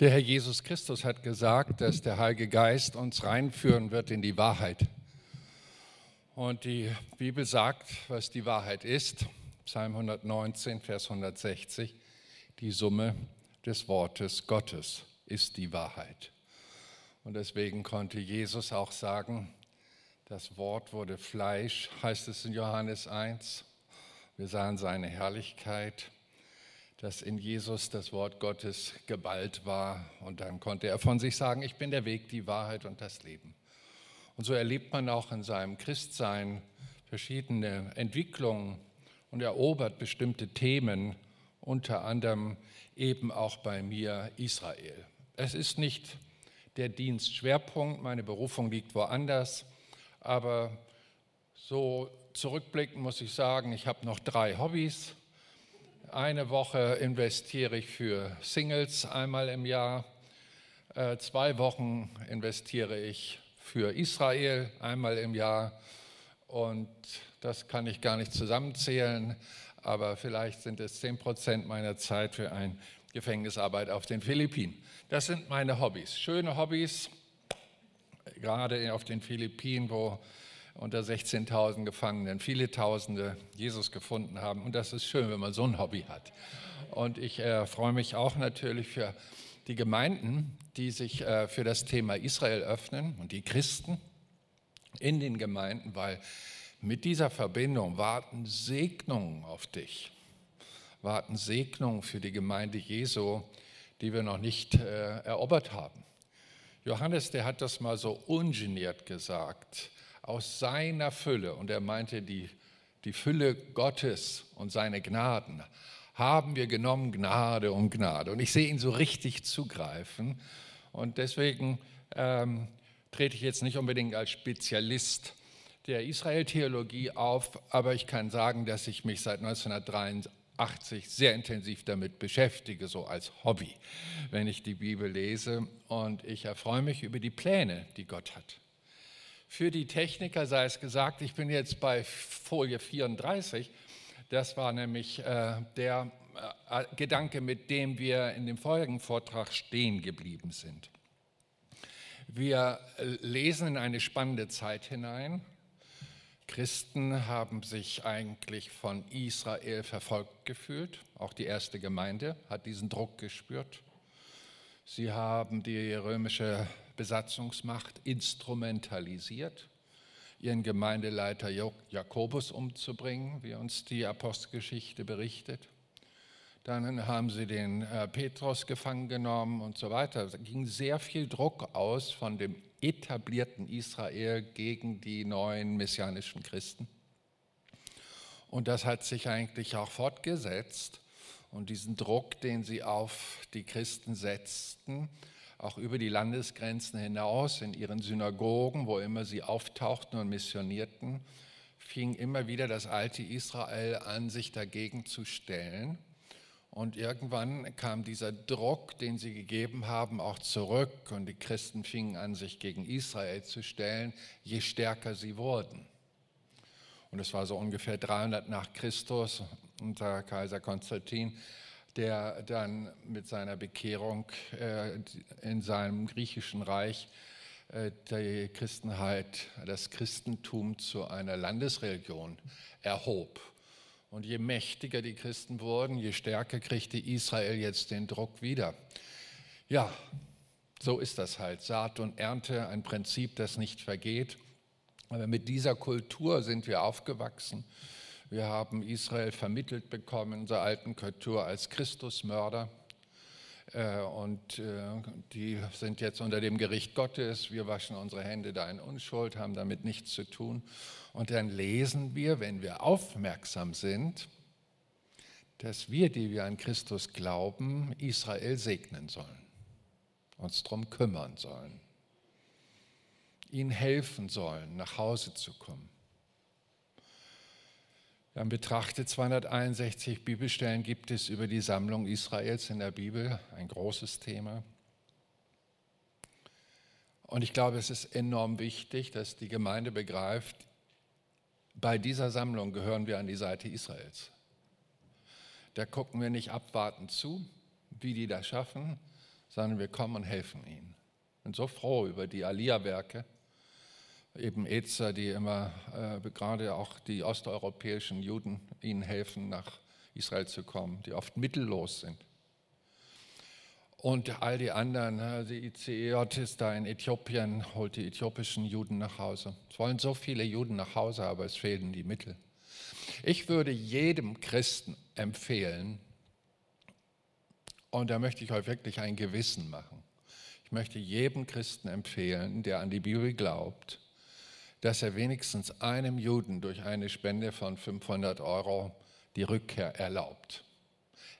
Der Herr Jesus Christus hat gesagt, dass der Heilige Geist uns reinführen wird in die Wahrheit. Und die Bibel sagt, was die Wahrheit ist. Psalm 119, Vers 160. Die Summe des Wortes Gottes ist die Wahrheit. Und deswegen konnte Jesus auch sagen, das Wort wurde Fleisch, heißt es in Johannes 1. Wir sahen seine Herrlichkeit dass in Jesus das Wort Gottes geballt war und dann konnte er von sich sagen, ich bin der Weg, die Wahrheit und das Leben. Und so erlebt man auch in seinem Christsein verschiedene Entwicklungen und erobert bestimmte Themen, unter anderem eben auch bei mir Israel. Es ist nicht der Dienstschwerpunkt, meine Berufung liegt woanders, aber so zurückblickend muss ich sagen, ich habe noch drei Hobbys eine Woche investiere ich für Singles einmal im Jahr. Äh, zwei Wochen investiere ich für Israel einmal im Jahr. Und das kann ich gar nicht zusammenzählen, aber vielleicht sind es 10 Prozent meiner Zeit für eine Gefängnisarbeit auf den Philippinen. Das sind meine Hobbys. Schöne Hobbys, gerade auf den Philippinen, wo unter 16.000 Gefangenen viele Tausende Jesus gefunden haben. Und das ist schön, wenn man so ein Hobby hat. Und ich äh, freue mich auch natürlich für die Gemeinden, die sich äh, für das Thema Israel öffnen und die Christen in den Gemeinden, weil mit dieser Verbindung warten Segnungen auf dich, warten Segnungen für die Gemeinde Jesu, die wir noch nicht äh, erobert haben. Johannes, der hat das mal so ungeniert gesagt aus seiner Fülle, und er meinte die, die Fülle Gottes und seine Gnaden, haben wir genommen Gnade um Gnade. Und ich sehe ihn so richtig zugreifen. Und deswegen ähm, trete ich jetzt nicht unbedingt als Spezialist der Israel-Theologie auf, aber ich kann sagen, dass ich mich seit 1983 sehr intensiv damit beschäftige, so als Hobby, wenn ich die Bibel lese. Und ich erfreue mich über die Pläne, die Gott hat. Für die Techniker sei es gesagt, ich bin jetzt bei Folie 34. Das war nämlich äh, der äh, Gedanke, mit dem wir in dem vorigen Vortrag stehen geblieben sind. Wir äh, lesen in eine spannende Zeit hinein. Christen haben sich eigentlich von Israel verfolgt gefühlt. Auch die erste Gemeinde hat diesen Druck gespürt. Sie haben die römische Besatzungsmacht instrumentalisiert, ihren Gemeindeleiter Jakobus umzubringen, wie uns die Apostelgeschichte berichtet. Dann haben sie den äh, Petrus gefangen genommen und so weiter. Da ging sehr viel Druck aus von dem etablierten Israel gegen die neuen messianischen Christen. Und das hat sich eigentlich auch fortgesetzt. Und diesen Druck, den sie auf die Christen setzten, auch über die Landesgrenzen hinaus in ihren Synagogen, wo immer sie auftauchten und missionierten, fing immer wieder das alte Israel an, sich dagegen zu stellen. Und irgendwann kam dieser Druck, den sie gegeben haben, auch zurück und die Christen fingen an, sich gegen Israel zu stellen, je stärker sie wurden. Und es war so ungefähr 300 nach Christus unter Kaiser Konstantin, der dann mit seiner Bekehrung äh, in seinem griechischen Reich äh, die Christenheit, das Christentum zu einer Landesreligion erhob. Und je mächtiger die Christen wurden, je stärker kriegte Israel jetzt den Druck wieder. Ja, so ist das halt. Saat und Ernte, ein Prinzip, das nicht vergeht. Aber mit dieser Kultur sind wir aufgewachsen. Wir haben Israel vermittelt bekommen in unserer alten Kultur als Christusmörder. Äh, und äh, die sind jetzt unter dem Gericht Gottes. Wir waschen unsere Hände da in Unschuld, haben damit nichts zu tun. Und dann lesen wir, wenn wir aufmerksam sind, dass wir, die wir an Christus glauben, Israel segnen sollen, uns darum kümmern sollen, ihnen helfen sollen, nach Hause zu kommen. Wir haben betrachtet, 261 Bibelstellen gibt es über die Sammlung Israels in der Bibel, ein großes Thema. Und ich glaube, es ist enorm wichtig, dass die Gemeinde begreift, bei dieser Sammlung gehören wir an die Seite Israels. Da gucken wir nicht abwartend zu, wie die das schaffen, sondern wir kommen und helfen ihnen. Ich bin so froh über die Alia-Werke, eben EZA, die immer, äh, gerade auch die osteuropäischen Juden, ihnen helfen, nach Israel zu kommen, die oft mittellos sind. Und all die anderen, ne, die ICEJ ist da in Äthiopien, holt die äthiopischen Juden nach Hause. Es wollen so viele Juden nach Hause, aber es fehlen die Mittel. Ich würde jedem Christen empfehlen, und da möchte ich euch wirklich ein Gewissen machen. Ich möchte jedem Christen empfehlen, der an die Bibel glaubt, dass er wenigstens einem Juden durch eine Spende von 500 Euro die Rückkehr erlaubt.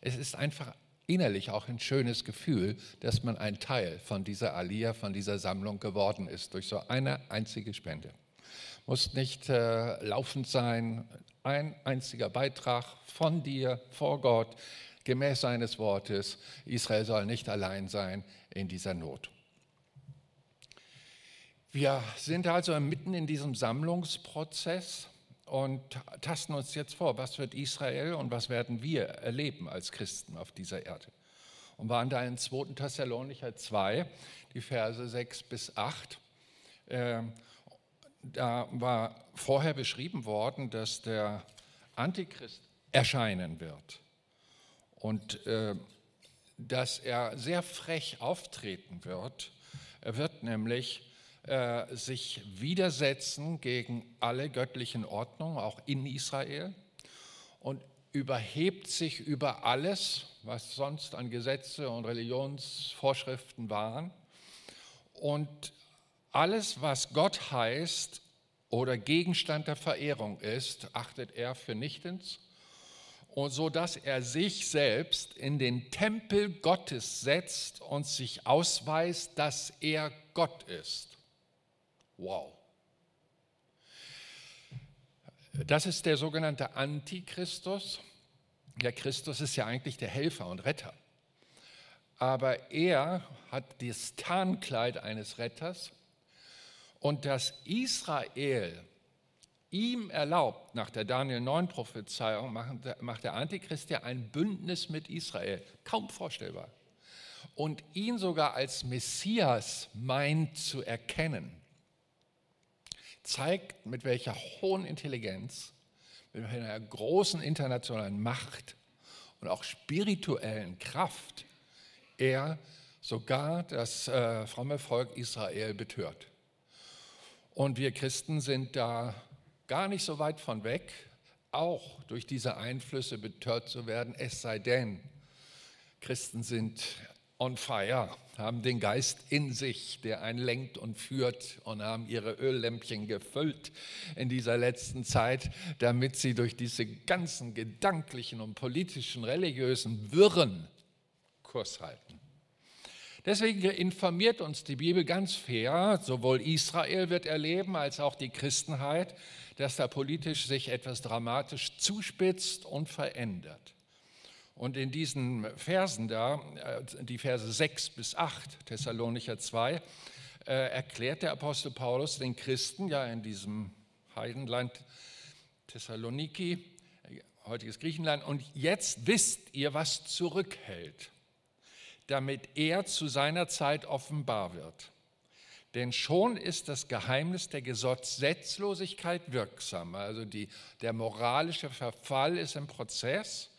Es ist einfach innerlich auch ein schönes Gefühl, dass man ein Teil von dieser Alia, von dieser Sammlung geworden ist, durch so eine einzige Spende. Muss nicht äh, laufend sein, ein einziger Beitrag von dir vor Gott, gemäß seines Wortes. Israel soll nicht allein sein in dieser Not. Wir sind also mitten in diesem Sammlungsprozess und tasten uns jetzt vor, was wird Israel und was werden wir erleben als Christen auf dieser Erde. Und waren da in 2. Thessalonicher 2, die Verse 6 bis 8. Äh, da war vorher beschrieben worden, dass der Antichrist erscheinen wird und äh, dass er sehr frech auftreten wird. Er wird nämlich äh, sich widersetzen gegen alle göttlichen Ordnungen, auch in Israel, und überhebt sich über alles, was sonst an Gesetze und Religionsvorschriften waren. Und alles, was Gott heißt oder Gegenstand der Verehrung ist, achtet er für nichtens. Und so dass er sich selbst in den Tempel Gottes setzt und sich ausweist, dass er Gott ist. Wow. Das ist der sogenannte Antichristus. Der Christus ist ja eigentlich der Helfer und Retter. Aber er hat das Tarnkleid eines Retters und dass Israel ihm erlaubt, nach der Daniel 9 Prophezeiung, macht der Antichrist ja ein Bündnis mit Israel. Kaum vorstellbar. Und ihn sogar als Messias meint zu erkennen zeigt, mit welcher hohen Intelligenz, mit einer großen internationalen Macht und auch spirituellen Kraft er sogar das äh, fromme Volk Israel betört. Und wir Christen sind da gar nicht so weit von weg, auch durch diese Einflüsse betört zu werden, es sei denn, Christen sind on fire, haben den Geist in sich, der einen lenkt und führt und haben ihre Öllämpchen gefüllt in dieser letzten Zeit, damit sie durch diese ganzen gedanklichen und politischen, religiösen Wirren Kurs halten. Deswegen informiert uns die Bibel ganz fair, sowohl Israel wird erleben als auch die Christenheit, dass da politisch sich etwas dramatisch zuspitzt und verändert. Und in diesen Versen da, äh, die Verse 6 bis 8, Thessalonicher 2, äh, erklärt der Apostel Paulus den Christen ja in diesem Heidenland Thessaloniki, heutiges Griechenland, und jetzt wisst ihr, was zurückhält, damit er zu seiner Zeit offenbar wird. Denn schon ist das Geheimnis der Gesetzlosigkeit wirksam. Also die, der moralische Verfall ist im Prozess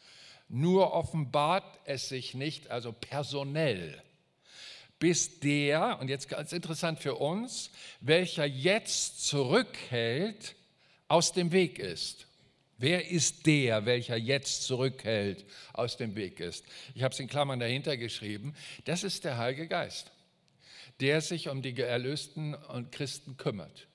nur offenbart es sich nicht, also personell, bis der, und jetzt ganz interessant für uns, welcher jetzt zurückhält, aus dem Weg ist. Wer ist der, welcher jetzt zurückhält, aus dem Weg ist? Ich habe es in Klammern dahinter geschrieben. Das ist der Heilige Geist, der sich um die Erlösten und Christen kümmert.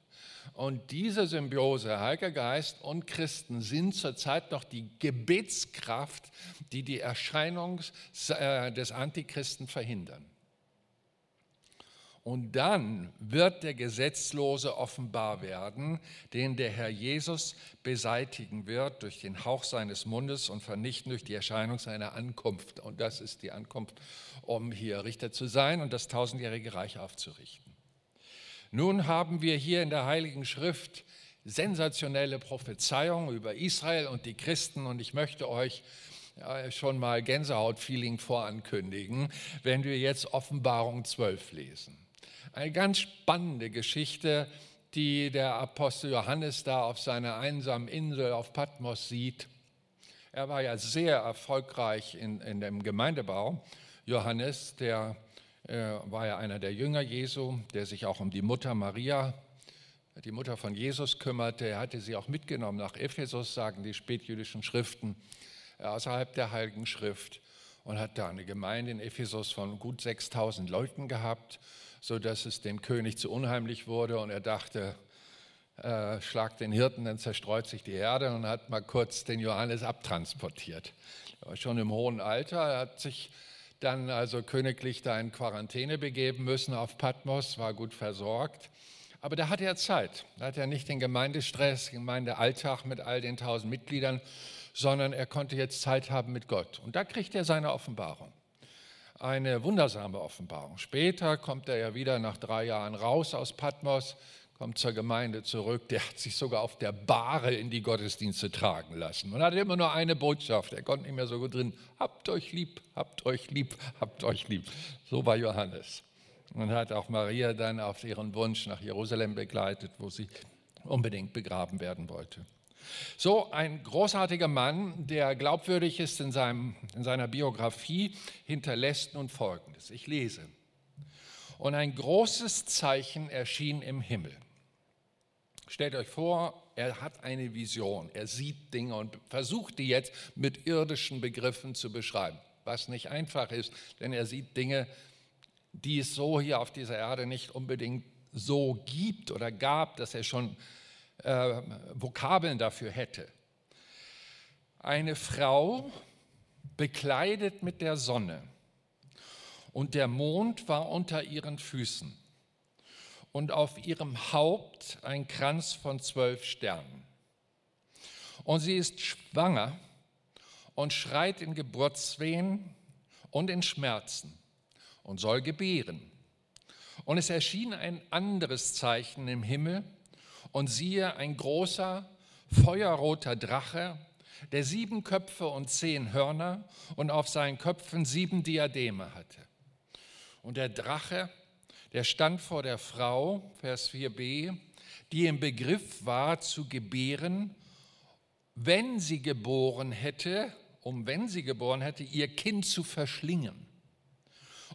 Und diese Symbiose, Heiliger Geist und Christen, sind zurzeit noch die Gebetskraft, die die Erscheinung äh, des Antichristen verhindern. Und dann wird der Gesetzlose offenbar werden, den der Herr Jesus beseitigen wird durch den Hauch seines Mundes und vernichten durch die Erscheinung seiner Ankunft. Und das ist die Ankunft, um hier Richter zu sein und das tausendjährige Reich aufzurichten. Nun haben wir hier in der Heiligen Schrift sensationelle Prophezeiungen über Israel und die Christen und ich möchte euch schon mal Gänsehaut-Feeling vorankündigen, wenn wir jetzt Offenbarung 12 lesen. Eine ganz spannende Geschichte, die der Apostel Johannes da auf seiner einsamen Insel auf Patmos sieht. Er war ja sehr erfolgreich in, in dem Gemeindebau. Johannes, der äh, war ja einer der Jünger Jesu, der sich auch um die Mutter Maria, die Mutter von Jesus kümmerte. Er hatte sie auch mitgenommen nach Ephesus, sagen die spätjüdischen Schriften, äh, außerhalb der Heiligen Schrift und hat da eine Gemeinde in Ephesus von gut 6000 Leuten gehabt sodass es dem König zu unheimlich wurde und er dachte, äh, schlag den Hirten, dann zerstreut sich die Erde und hat mal kurz den Johannes abtransportiert. Er war schon im hohen Alter, er hat sich dann also königlich da in Quarantäne begeben müssen auf Patmos, war gut versorgt. Aber da hatte er Zeit. Da hat er nicht den Gemeindestress, Gemeindealltag mit all den tausend Mitgliedern, sondern er konnte jetzt Zeit haben mit Gott. Und da kriegt er seine Offenbarung eine wundersame Offenbarung. Später kommt er ja wieder nach drei Jahren raus aus Patmos, kommt zur Gemeinde zurück. Der hat sich sogar auf der Bahre in die Gottesdienste tragen lassen und hatte immer nur eine Botschaft. Er konnte nicht mehr so gut drin. Habt euch lieb, habt euch lieb, habt euch lieb. So war Johannes. Und hat auch Maria dann auf ihren Wunsch nach Jerusalem begleitet, wo sie unbedingt begraben werden wollte. So ein großartiger Mann, der glaubwürdig ist in, seinem, in seiner Biografie, hinterlässt nun Folgendes. Ich lese. Und ein großes Zeichen erschien im Himmel. Stellt euch vor, er hat eine Vision, er sieht Dinge und versucht die jetzt mit irdischen Begriffen zu beschreiben, was nicht einfach ist, denn er sieht Dinge, die es so hier auf dieser Erde nicht unbedingt so gibt oder gab, dass er schon äh, Vokabeln dafür hätte. Eine Frau bekleidet mit der Sonne und der Mond war unter ihren Füßen und auf ihrem Haupt ein Kranz von zwölf Sternen. Und sie ist schwanger und schreit in Geburtswehen und in Schmerzen und soll gebären. Und es erschien ein anderes Zeichen im Himmel, und siehe, ein großer, feuerroter Drache, der sieben Köpfe und zehn Hörner und auf seinen Köpfen sieben Diademe hatte. Und der Drache, der stand vor der Frau, Vers 4b, die im Begriff war zu gebären, wenn sie geboren hätte, um wenn sie geboren hätte, ihr Kind zu verschlingen.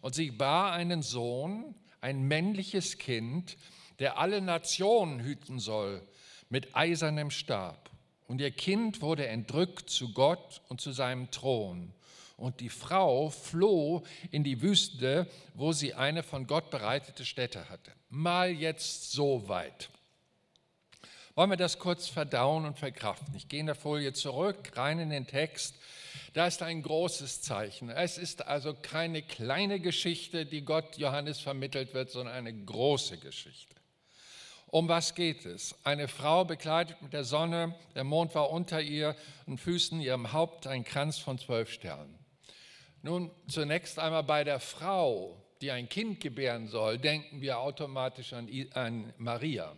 Und sie bar einen Sohn, ein männliches Kind, der alle Nationen hüten soll mit eisernem Stab. Und ihr Kind wurde entrückt zu Gott und zu seinem Thron. Und die Frau floh in die Wüste, wo sie eine von Gott bereitete Stätte hatte. Mal jetzt so weit. Wollen wir das kurz verdauen und verkraften? Ich gehe in der Folie zurück, rein in den Text. Da ist ein großes Zeichen. Es ist also keine kleine Geschichte, die Gott Johannes vermittelt wird, sondern eine große Geschichte. Um was geht es? Eine Frau bekleidet mit der Sonne, der Mond war unter ihr und Füßen ihrem Haupt ein Kranz von zwölf Sternen. Nun, zunächst einmal bei der Frau, die ein Kind gebären soll, denken wir automatisch an, an Maria.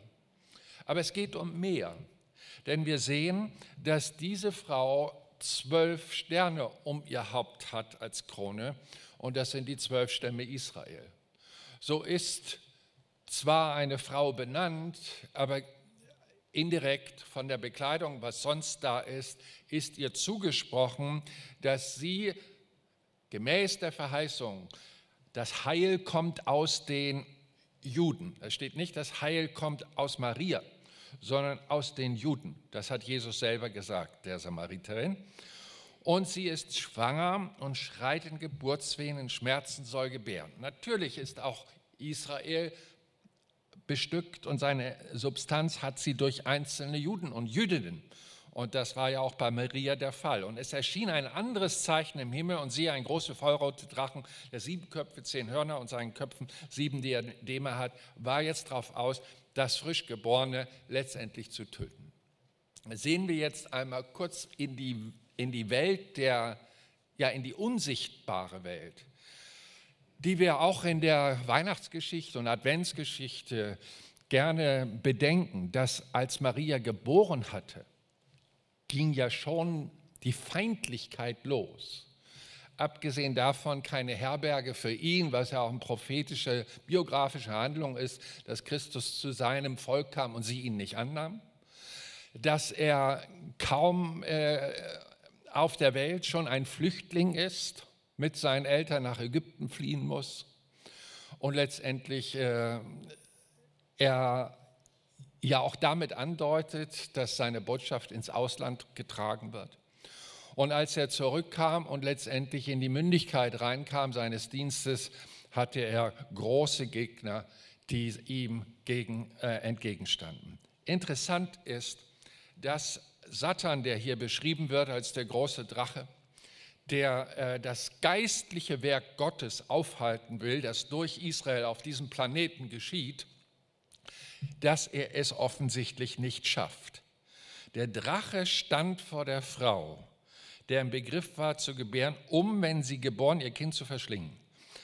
Aber es geht um mehr, denn wir sehen, dass diese Frau zwölf Sterne um ihr Haupt hat als Krone und das sind die zwölf Stämme Israel. So ist zwar eine Frau benannt, aber indirekt von der Bekleidung, was sonst da ist, ist ihr zugesprochen, dass sie gemäß der Verheißung, das Heil kommt aus den Juden. Es steht nicht, das Heil kommt aus Maria, sondern aus den Juden. Das hat Jesus selber gesagt, der Samariterin. Und sie ist schwanger und schreit in Geburtswehen, in Schmerzen soll gebären. Natürlich ist auch Israel bestückt und seine Substanz hat sie durch einzelne Juden und Jüdinnen. Und das war ja auch bei Maria der Fall. Und es erschien ein anderes Zeichen im Himmel und siehe, ein großer feuerroter Drachen, der sieben Köpfe, zehn Hörner und seinen Köpfen sieben Diademe hat, war jetzt darauf aus, das Frischgeborene letztendlich zu töten. Sehen wir jetzt einmal kurz in die, in die Welt der, ja, in die unsichtbare Welt die wir auch in der Weihnachtsgeschichte und Adventsgeschichte gerne bedenken, dass als Maria geboren hatte, ging ja schon die Feindlichkeit los. Abgesehen davon keine Herberge für ihn, was ja auch eine prophetische, biografische Handlung ist, dass Christus zu seinem Volk kam und sie ihn nicht annahmen. Dass er kaum äh, auf der Welt schon ein Flüchtling ist, mit seinen Eltern nach Ägypten fliehen muss und letztendlich äh, er ja auch damit andeutet, dass seine Botschaft ins Ausland getragen wird. Und als er zurückkam und letztendlich in die Mündigkeit reinkam seines Dienstes, hatte er große Gegner, die ihm gegen, äh, entgegenstanden. Interessant ist, dass Satan, der hier beschrieben wird als der große Drache, der äh, das geistliche Werk Gottes aufhalten will, das durch Israel auf diesem Planeten geschieht, dass er es offensichtlich nicht schafft. Der Drache stand vor der Frau, der im Begriff war zu gebären, um, wenn sie geboren, ihr Kind zu verschlingen.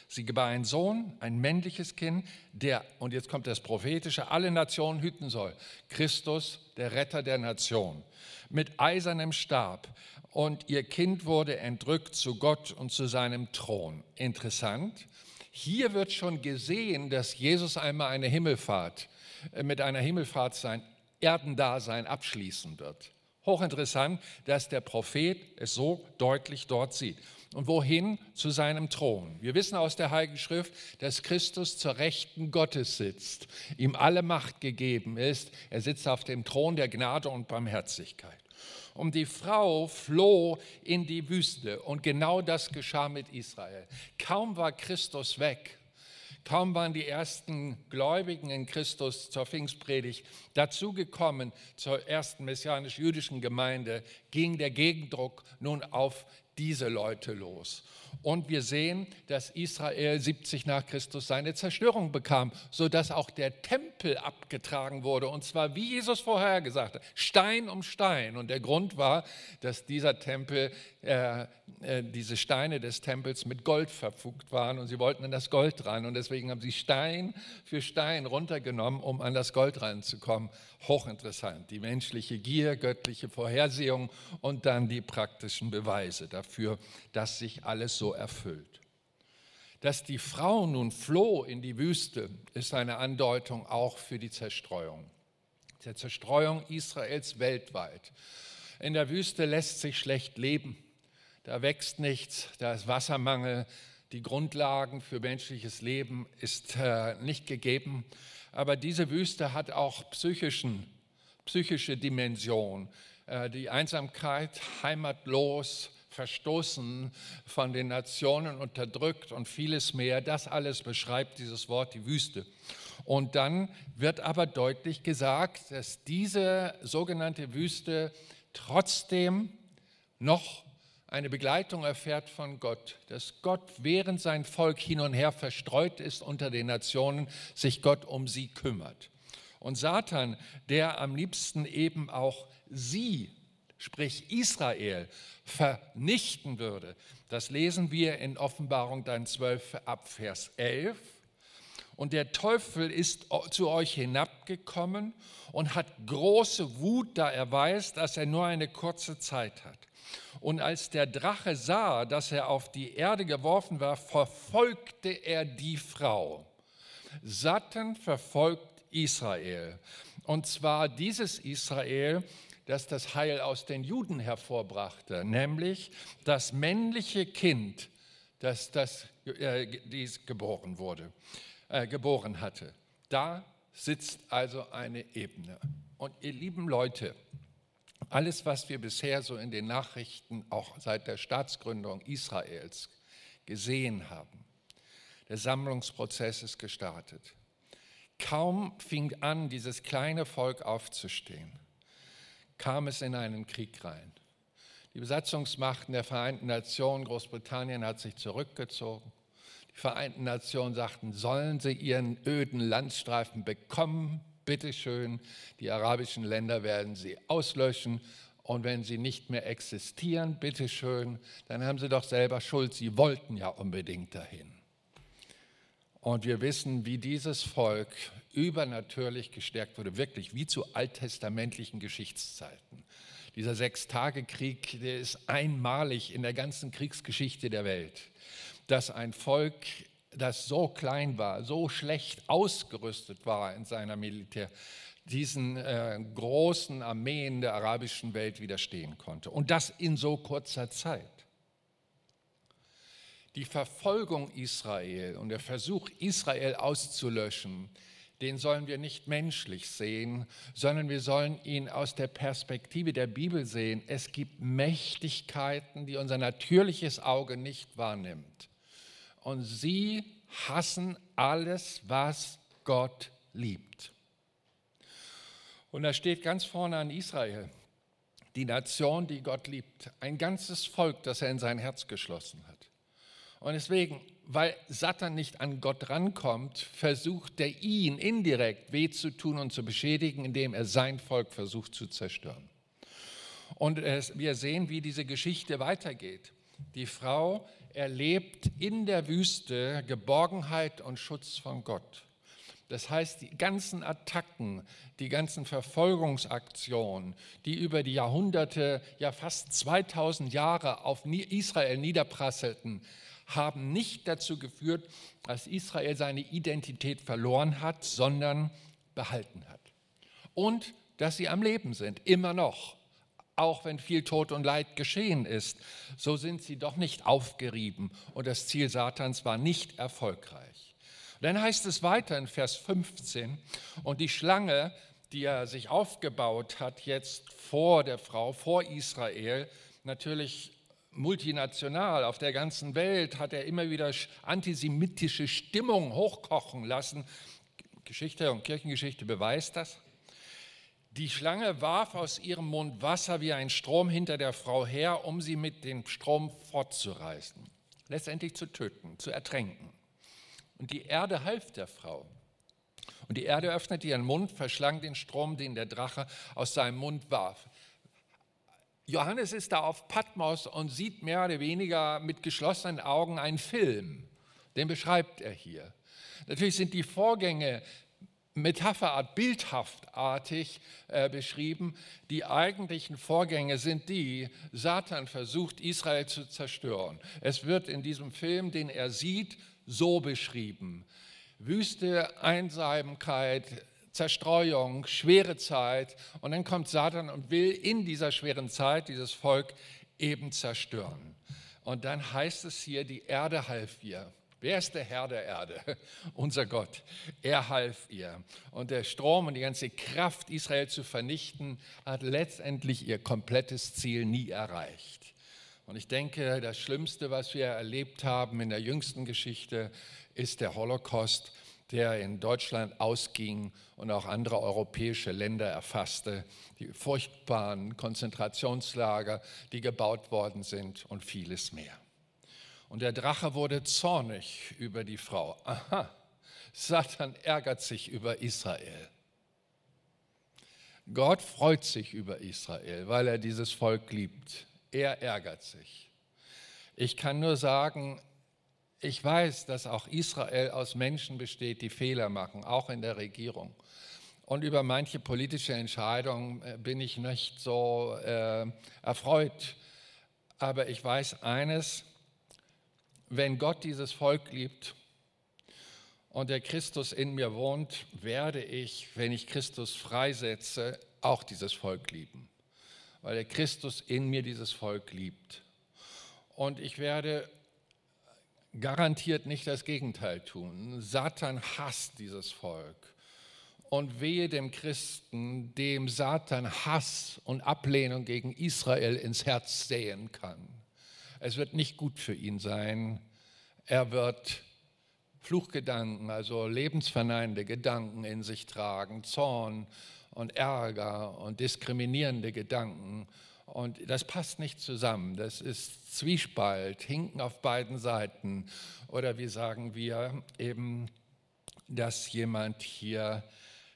Sie gebar einen Sohn, ein männliches Kind, der, und jetzt kommt das Prophetische, alle Nationen hüten soll. Christus, der Retter der Nation, mit eisernem Stab. Und ihr Kind wurde entrückt zu Gott und zu seinem Thron. Interessant. Hier wird schon gesehen, dass Jesus einmal eine Himmelfahrt mit einer Himmelfahrt sein Erdendasein abschließen wird. Hochinteressant, dass der Prophet es so deutlich dort sieht. Und wohin? Zu seinem Thron. Wir wissen aus der Heiligen Schrift, dass Christus zur Rechten Gottes sitzt, ihm alle Macht gegeben ist. Er sitzt auf dem Thron der Gnade und Barmherzigkeit. Und die Frau floh in die Wüste. Und genau das geschah mit Israel. Kaum war Christus weg, Kaum waren die ersten Gläubigen in Christus zur Pfingstpredigt dazugekommen, zur ersten messianisch-jüdischen Gemeinde, ging der Gegendruck nun auf diese Leute los. Und wir sehen, dass Israel 70 nach Christus seine Zerstörung bekam, sodass auch der Tempel abgetragen wurde. Und zwar, wie Jesus vorher gesagt hat, Stein um Stein. Und der Grund war, dass dieser Tempel, äh, äh, diese Steine des Tempels mit Gold verfugt waren und sie wollten an das Gold ran. Und deswegen haben sie Stein für Stein runtergenommen, um an das Gold ranzukommen. Hochinteressant. Die menschliche Gier, göttliche Vorhersehung und dann die praktischen Beweise dafür, dass sich alles so erfüllt. Dass die Frau nun floh in die Wüste, ist eine Andeutung auch für die Zerstreuung. Der Zerstreuung Israels weltweit. In der Wüste lässt sich schlecht leben. Da wächst nichts, da ist Wassermangel, die Grundlagen für menschliches Leben ist äh, nicht gegeben. Aber diese Wüste hat auch psychischen, psychische Dimension. Äh, die Einsamkeit, heimatlos, verstoßen von den Nationen, unterdrückt und vieles mehr. Das alles beschreibt dieses Wort die Wüste. Und dann wird aber deutlich gesagt, dass diese sogenannte Wüste trotzdem noch eine Begleitung erfährt von Gott, dass Gott, während sein Volk hin und her verstreut ist unter den Nationen, sich Gott um sie kümmert. Und Satan, der am liebsten eben auch sie, sprich Israel, vernichten würde, das lesen wir in Offenbarung dann 12 ab Vers 11. Und der Teufel ist zu euch hinabgekommen und hat große Wut, da er weiß, dass er nur eine kurze Zeit hat. Und als der Drache sah, dass er auf die Erde geworfen war, verfolgte er die Frau. Satan verfolgt Israel. Und zwar dieses Israel, das das Heil aus den Juden hervorbrachte, nämlich das männliche Kind, das, das äh, dies geboren wurde, äh, geboren hatte. Da sitzt also eine Ebene. Und ihr lieben Leute, alles, was wir bisher so in den Nachrichten auch seit der Staatsgründung Israels gesehen haben, der Sammlungsprozess ist gestartet. Kaum fing an, dieses kleine Volk aufzustehen, kam es in einen Krieg rein. Die Besatzungsmachten der Vereinten Nationen, Großbritannien hat sich zurückgezogen. Die Vereinten Nationen sagten, sollen sie ihren öden Landstreifen bekommen, bitteschön, die arabischen Länder werden sie auslöschen und wenn sie nicht mehr existieren, bitteschön, dann haben sie doch selber Schuld, sie wollten ja unbedingt dahin. Und wir wissen, wie dieses Volk übernatürlich gestärkt wurde, wirklich wie zu alttestamentlichen Geschichtszeiten. Dieser Sechstagekrieg, der ist einmalig in der ganzen Kriegsgeschichte der Welt, dass ein Volk, das so klein war, so schlecht ausgerüstet war in seiner Militär, diesen äh, großen Armeen der arabischen Welt widerstehen konnte. Und das in so kurzer Zeit. Die Verfolgung Israel und der Versuch, Israel auszulöschen, den sollen wir nicht menschlich sehen, sondern wir sollen ihn aus der Perspektive der Bibel sehen. Es gibt Mächtigkeiten, die unser natürliches Auge nicht wahrnimmt. Und sie hassen alles, was Gott liebt. Und da steht ganz vorne an Israel, die Nation, die Gott liebt, ein ganzes Volk, das er in sein Herz geschlossen hat. Und deswegen, weil Satan nicht an Gott rankommt, versucht er ihn indirekt weh zu tun und zu beschädigen, indem er sein Volk versucht zu zerstören. Und wir sehen, wie diese Geschichte weitergeht. Die Frau erlebt in der Wüste Geborgenheit und Schutz von Gott. Das heißt, die ganzen Attacken, die ganzen Verfolgungsaktionen, die über die Jahrhunderte, ja fast 2000 Jahre auf Israel niederprasselten, haben nicht dazu geführt, dass Israel seine Identität verloren hat, sondern behalten hat. Und dass sie am Leben sind, immer noch. Auch wenn viel Tod und Leid geschehen ist, so sind sie doch nicht aufgerieben und das Ziel Satans war nicht erfolgreich. Dann heißt es weiter in Vers 15, und die Schlange, die er sich aufgebaut hat, jetzt vor der Frau, vor Israel, natürlich multinational auf der ganzen Welt, hat er immer wieder antisemitische Stimmung hochkochen lassen. Geschichte und Kirchengeschichte beweist das. Die Schlange warf aus ihrem Mund Wasser wie ein Strom hinter der Frau her, um sie mit dem Strom fortzureißen, letztendlich zu töten, zu ertränken. Und die Erde half der Frau. Und die Erde öffnete ihren Mund, verschlang den Strom, den der Drache aus seinem Mund warf. Johannes ist da auf Patmos und sieht mehr oder weniger mit geschlossenen Augen einen Film. Den beschreibt er hier. Natürlich sind die Vorgänge Metapherart, bildhaftartig äh, beschrieben. Die eigentlichen Vorgänge sind die, Satan versucht Israel zu zerstören. Es wird in diesem Film, den er sieht, so beschrieben. Wüste, Einsamkeit, Zerstreuung, schwere Zeit. Und dann kommt Satan und will in dieser schweren Zeit dieses Volk eben zerstören. Und dann heißt es hier, die Erde half ihr. Wer ist der Herr der Erde? Unser Gott. Er half ihr. Und der Strom und die ganze Kraft, Israel zu vernichten, hat letztendlich ihr komplettes Ziel nie erreicht. Und ich denke, das Schlimmste, was wir erlebt haben in der jüngsten Geschichte, ist der Holocaust, der in Deutschland ausging und auch andere europäische Länder erfasste, die furchtbaren Konzentrationslager, die gebaut worden sind und vieles mehr. Und der Drache wurde zornig über die Frau. Aha, Satan ärgert sich über Israel. Gott freut sich über Israel, weil er dieses Volk liebt er ärgert sich. Ich kann nur sagen, ich weiß, dass auch Israel aus Menschen besteht, die Fehler machen, auch in der Regierung. Und über manche politische Entscheidungen äh, bin ich nicht so äh, erfreut. Aber ich weiß eines, wenn Gott dieses Volk liebt und der Christus in mir wohnt, werde ich, wenn ich Christus freisetze, auch dieses Volk lieben weil der Christus in mir dieses Volk liebt. Und ich werde garantiert nicht das Gegenteil tun. Satan hasst dieses Volk. Und wehe dem Christen, dem Satan Hass und Ablehnung gegen Israel ins Herz säen kann. Es wird nicht gut für ihn sein. Er wird Fluchgedanken, also lebensverneinende Gedanken in sich tragen, Zorn und Ärger und diskriminierende Gedanken. Und das passt nicht zusammen. Das ist Zwiespalt, Hinken auf beiden Seiten. Oder wie sagen wir eben, dass jemand hier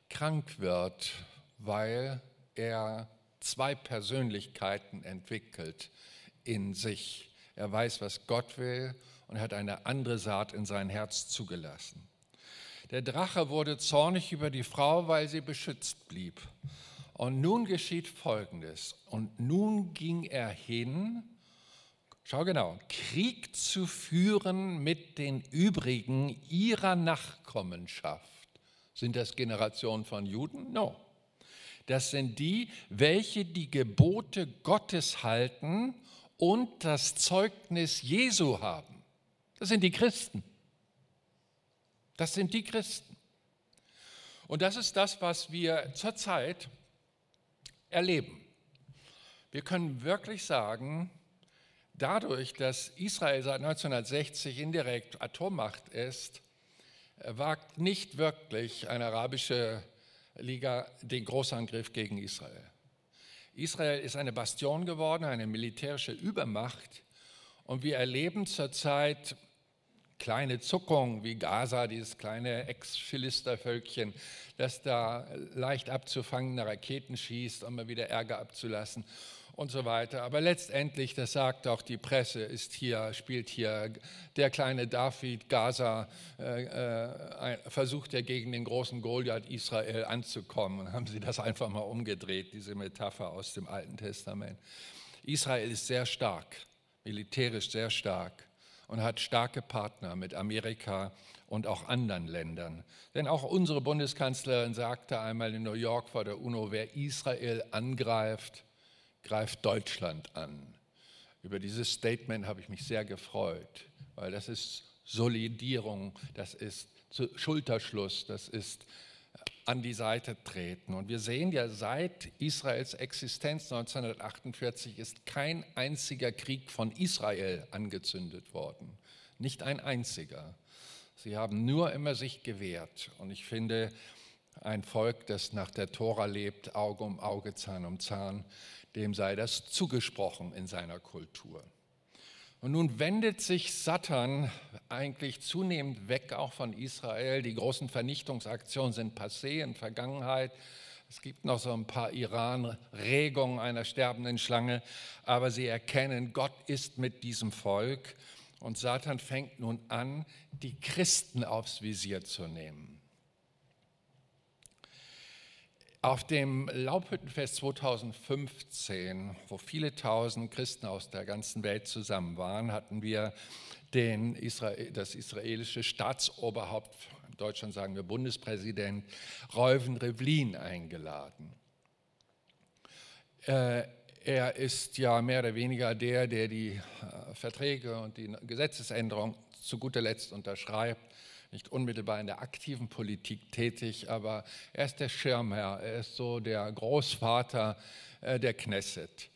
krank wird, weil er zwei Persönlichkeiten entwickelt in sich. Er weiß, was Gott will und hat eine andere Saat in sein Herz zugelassen. Der Drache wurde zornig über die Frau, weil sie beschützt blieb. Und nun geschieht Folgendes. Und nun ging er hin, schau genau, Krieg zu führen mit den übrigen ihrer Nachkommenschaft. Sind das Generationen von Juden? No. Das sind die, welche die Gebote Gottes halten und das Zeugnis Jesu haben. Das sind die Christen. Das sind die Christen. Und das ist das, was wir zurzeit erleben. Wir können wirklich sagen, dadurch, dass Israel seit 1960 indirekt Atommacht ist, wagt nicht wirklich eine arabische Liga den Großangriff gegen Israel. Israel ist eine Bastion geworden, eine militärische Übermacht. Und wir erleben zurzeit kleine Zuckungen wie Gaza, dieses kleine Ex-Philistervölkchen, das da leicht abzufangende Raketen schießt, um mal wieder Ärger abzulassen und so weiter. Aber letztendlich, das sagt auch die Presse, ist hier, spielt hier der kleine David Gaza, äh, äh, versucht er gegen den großen Goliath Israel anzukommen. Und haben sie das einfach mal umgedreht, diese Metapher aus dem Alten Testament. Israel ist sehr stark, militärisch sehr stark und hat starke Partner mit Amerika und auch anderen Ländern. Denn auch unsere Bundeskanzlerin sagte einmal in New York vor der UNO, wer Israel angreift, greift Deutschland an. Über dieses Statement habe ich mich sehr gefreut, weil das ist Solidierung, das ist Schulterschluss, das ist an die Seite treten. Und wir sehen ja, seit Israels Existenz 1948 ist kein einziger Krieg von Israel angezündet worden. Nicht ein einziger. Sie haben nur immer sich gewehrt. Und ich finde, ein Volk, das nach der Tora lebt, Auge um Auge, Zahn um Zahn, dem sei das zugesprochen in seiner Kultur. Und nun wendet sich Satan eigentlich zunehmend weg, auch von Israel. Die großen Vernichtungsaktionen sind passé in Vergangenheit. Es gibt noch so ein paar Iran-Regungen einer sterbenden Schlange, aber sie erkennen, Gott ist mit diesem Volk. Und Satan fängt nun an, die Christen aufs Visier zu nehmen. Auf dem Laubhüttenfest 2015, wo viele tausend Christen aus der ganzen Welt zusammen waren, hatten wir Israel, das israelische Staatsoberhaupt, in Deutschland sagen wir Bundespräsident, Reuven Rivlin eingeladen. Äh, er ist ja mehr oder weniger der, der die äh, Verträge und die Gesetzesänderung zu guter Letzt unterschreibt nicht unmittelbar in der aktiven Politik tätig, aber er ist der Schirmherr, er ist so der Großvater äh, der Knesset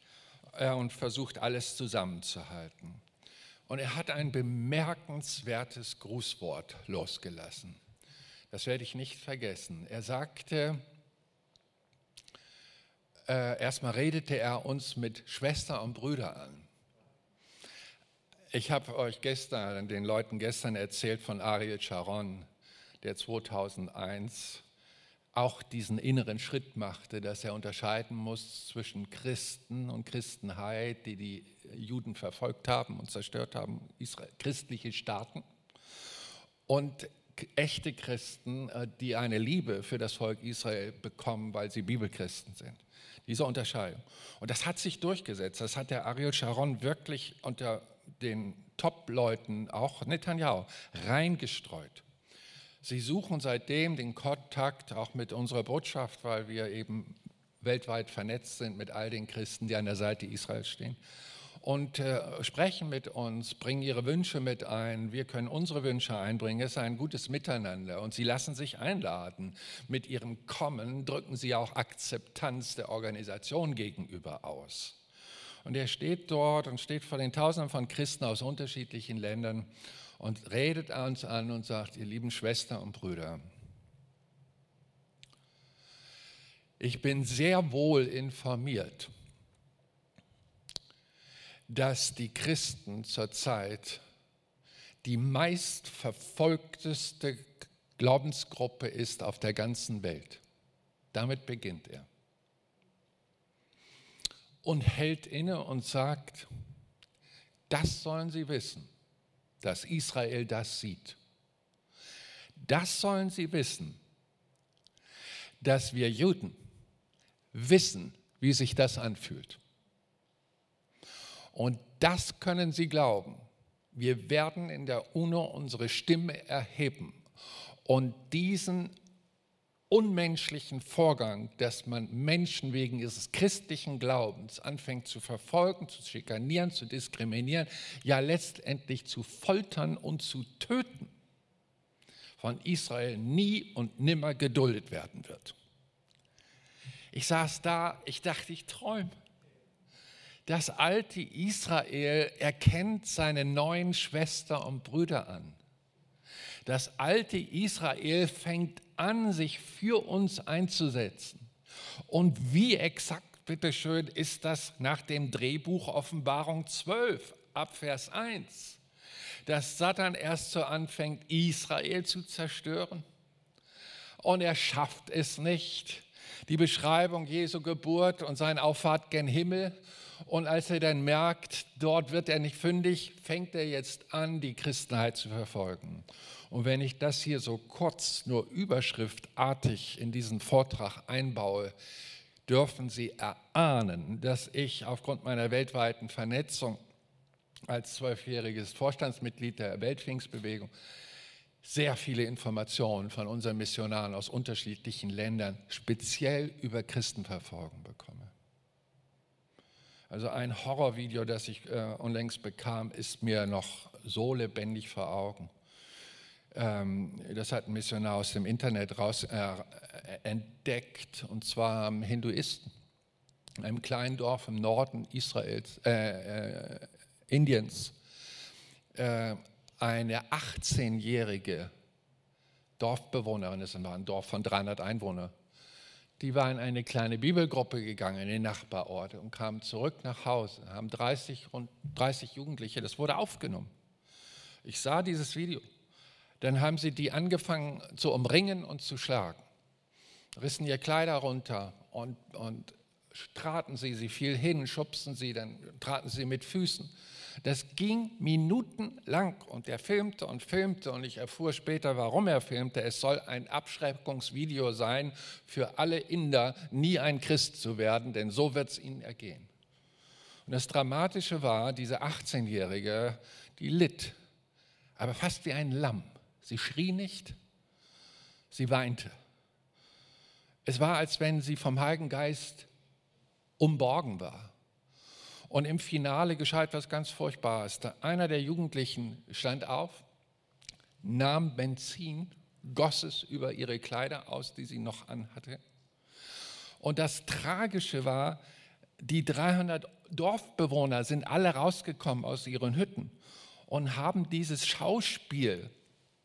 und versucht alles zusammenzuhalten. Und er hat ein bemerkenswertes Grußwort losgelassen. Das werde ich nicht vergessen. Er sagte, äh, erstmal redete er uns mit Schwester und Brüder an. Ich habe euch gestern, den Leuten gestern erzählt von Ariel Sharon, der 2001 auch diesen inneren Schritt machte, dass er unterscheiden muss zwischen Christen und Christenheit, die die Juden verfolgt haben und zerstört haben, Israel, christliche Staaten, und echte Christen, äh, die eine Liebe für das Volk Israel bekommen, weil sie Bibelchristen sind. Diese Unterscheidung. Und das hat sich durchgesetzt. Das hat der Ariel Sharon wirklich unter den Top-Leuten, auch Netanyahu, reingestreut. Sie suchen seitdem den Kontakt auch mit unserer Botschaft, weil wir eben weltweit vernetzt sind mit all den Christen, die an der Seite Israels stehen. Und äh, sprechen mit uns, bringen ihre Wünsche mit ein. Wir können unsere Wünsche einbringen. Es ist ein gutes Miteinander. Und sie lassen sich einladen. Mit ihrem Kommen drücken sie auch Akzeptanz der Organisation gegenüber aus. Und er steht dort und steht vor den Tausenden von Christen aus unterschiedlichen Ländern und redet uns an und sagt, ihr lieben Schwestern und Brüder, ich bin sehr wohl informiert, dass die Christen zurzeit die meistverfolgteste Glaubensgruppe ist auf der ganzen Welt. Damit beginnt er und hält inne und sagt, das sollen sie wissen, dass Israel das sieht. Das sollen sie wissen, dass wir Juden wissen, wie sich das anfühlt. Und das können Sie glauben. Wir werden in der UNO unsere Stimme erheben und diesen unmenschlichen Vorgang, dass man Menschen wegen ihres christlichen Glaubens anfängt zu verfolgen, zu schikanieren, zu diskriminieren, ja letztendlich zu foltern und zu töten, von Israel nie und nimmer geduldet werden wird. Ich saß da, ich dachte, ich träume. Das alte Israel erkennt seine neuen Schwestern und Brüder an. Das alte Israel fängt an, sich für uns einzusetzen. Und wie exakt, bitteschön, ist das nach dem Drehbuch Offenbarung 12 ab Vers 1, dass Satan erst so anfängt, Israel zu zerstören? Und er schafft es nicht. Die Beschreibung Jesu Geburt und sein Auffahrt gen Himmel und als er dann merkt, dort wird er nicht fündig, fängt er jetzt an, die Christenheit zu verfolgen. Und wenn ich das hier so kurz, nur überschriftartig in diesen Vortrag einbaue, dürfen Sie erahnen, dass ich aufgrund meiner weltweiten Vernetzung als zwölfjähriges Vorstandsmitglied der Weltpfingstbewegung sehr viele Informationen von unseren Missionaren aus unterschiedlichen Ländern speziell über Christenverfolgung bekomme. Also ein Horrorvideo, das ich äh, unlängst bekam, ist mir noch so lebendig vor Augen. Ähm, das hat ein Missionar aus dem Internet raus äh, entdeckt, und zwar Hinduisten in einem kleinen Dorf im Norden Israels, äh, äh Indiens. Äh, eine 18-jährige Dorfbewohnerin, das war ein Dorf von 300 Einwohnern, die war in eine kleine Bibelgruppe gegangen in den Nachbarort und kam zurück nach Hause, haben 30, rund 30 Jugendliche, das wurde aufgenommen. Ich sah dieses Video. Dann haben sie die angefangen zu umringen und zu schlagen. Rissen ihr Kleider runter und, und traten sie, sie fiel hin, schubsten sie, dann traten sie mit Füßen. Das ging minutenlang und er filmte und filmte und ich erfuhr später, warum er filmte. Es soll ein Abschreckungsvideo sein für alle Inder, nie ein Christ zu werden, denn so wird es ihnen ergehen. Und das Dramatische war, diese 18-Jährige, die litt, aber fast wie ein Lamm. Sie schrie nicht, sie weinte. Es war, als wenn sie vom Heiligen Geist umborgen war. Und im Finale geschah etwas ganz Furchtbares. Einer der Jugendlichen stand auf, nahm Benzin, goss es über ihre Kleider aus, die sie noch anhatte. Und das Tragische war, die 300 Dorfbewohner sind alle rausgekommen aus ihren Hütten und haben dieses Schauspiel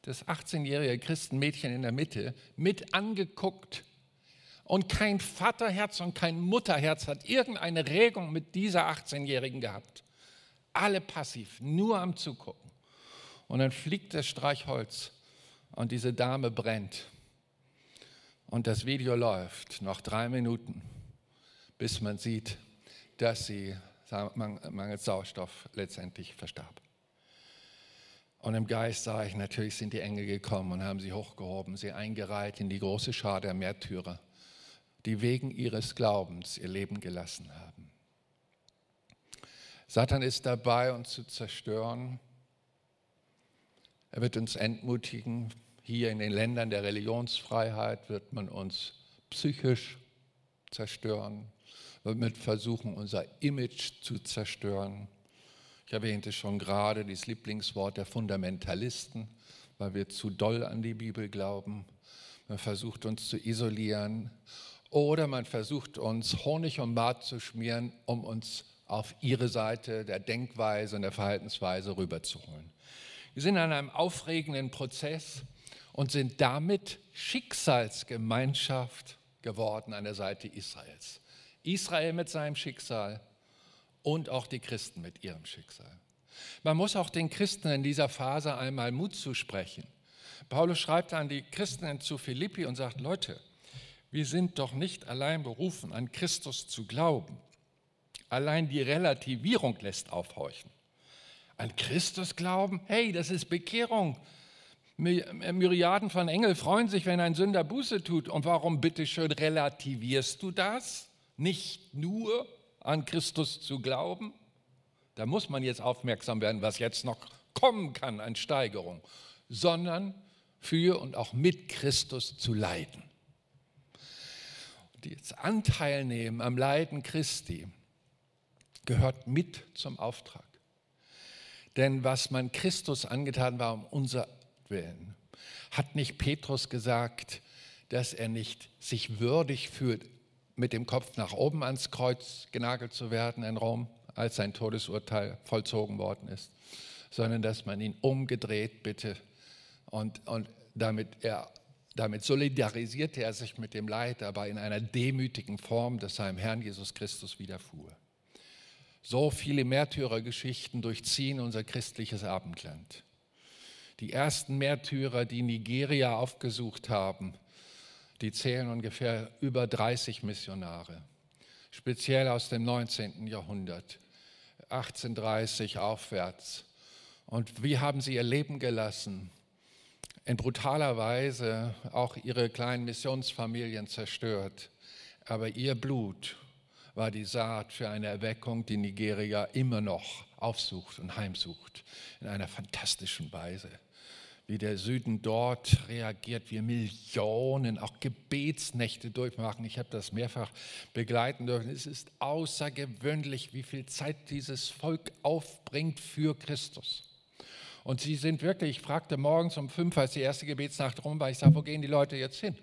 des 18-jährigen Christenmädchen in der Mitte mit angeguckt und kein Vaterherz und kein Mutterherz hat irgendeine Regung mit dieser 18-Jährigen gehabt. Alle passiv, nur am Zugucken. Und dann fliegt das Streichholz und diese Dame brennt. Und das Video läuft noch drei Minuten, bis man sieht, dass sie mangels Sauerstoff letztendlich verstarb. Und im Geist sah ich, natürlich sind die Engel gekommen und haben sie hochgehoben, sie eingereiht in die große Schar der Märtyrer die wegen ihres Glaubens ihr Leben gelassen haben. Satan ist dabei, uns zu zerstören. Er wird uns entmutigen. Hier in den Ländern der Religionsfreiheit wird man uns psychisch zerstören, wird versuchen, unser Image zu zerstören. Ich erwähnte schon gerade das Lieblingswort der Fundamentalisten, weil wir zu doll an die Bibel glauben. Man versucht uns zu isolieren oder man versucht uns Honig und Bart zu schmieren, um uns auf ihre Seite der Denkweise und der Verhaltensweise rüberzuholen. Wir sind an einem aufregenden Prozess und sind damit Schicksalsgemeinschaft geworden an der Seite Israels. Israel mit seinem Schicksal und auch die Christen mit ihrem Schicksal. Man muss auch den Christen in dieser Phase einmal Mut zusprechen. Paulus schreibt an die Christen zu Philippi und sagt, Leute, wir sind doch nicht allein berufen, an Christus zu glauben. Allein die Relativierung lässt aufhorchen. An Christus glauben? Hey, das ist Bekehrung. Myriaden von Engeln freuen sich, wenn ein Sünder Buße tut. Und warum bitteschön relativierst du das? nicht nur an Christus zu glauben, da muss man jetzt aufmerksam werden, was jetzt noch kommen kann an Steigerung, sondern für und auch mit Christus zu leiden. Die jetzt Anteil nehmen am Leiden Christi gehört mit zum Auftrag. Denn was man Christus angetan war um unser Willen, hat nicht Petrus gesagt, dass er nicht sich würdig fühlt, mit dem Kopf nach oben ans Kreuz genagelt zu werden in Rom, als sein Todesurteil vollzogen worden ist, sondern dass man ihn umgedreht bitte und, und damit, er, damit solidarisierte er sich mit dem Leid, aber in einer demütigen Form, das seinem Herrn Jesus Christus widerfuhr. So viele Märtyrergeschichten durchziehen unser christliches Abendland. Die ersten Märtyrer, die Nigeria aufgesucht haben, die zählen ungefähr über 30 Missionare, speziell aus dem 19. Jahrhundert, 1830 aufwärts. Und wie haben sie ihr Leben gelassen? In brutaler Weise auch ihre kleinen Missionsfamilien zerstört. Aber ihr Blut war die Saat für eine Erweckung, die Nigeria immer noch aufsucht und heimsucht in einer fantastischen Weise wie der Süden dort reagiert, wie Millionen auch Gebetsnächte durchmachen. Ich habe das mehrfach begleiten dürfen. Es ist außergewöhnlich, wie viel Zeit dieses Volk aufbringt für Christus. Und sie sind wirklich, ich fragte morgens um fünf, als die erste Gebetsnacht rum war, ich sage, wo gehen die Leute jetzt hin?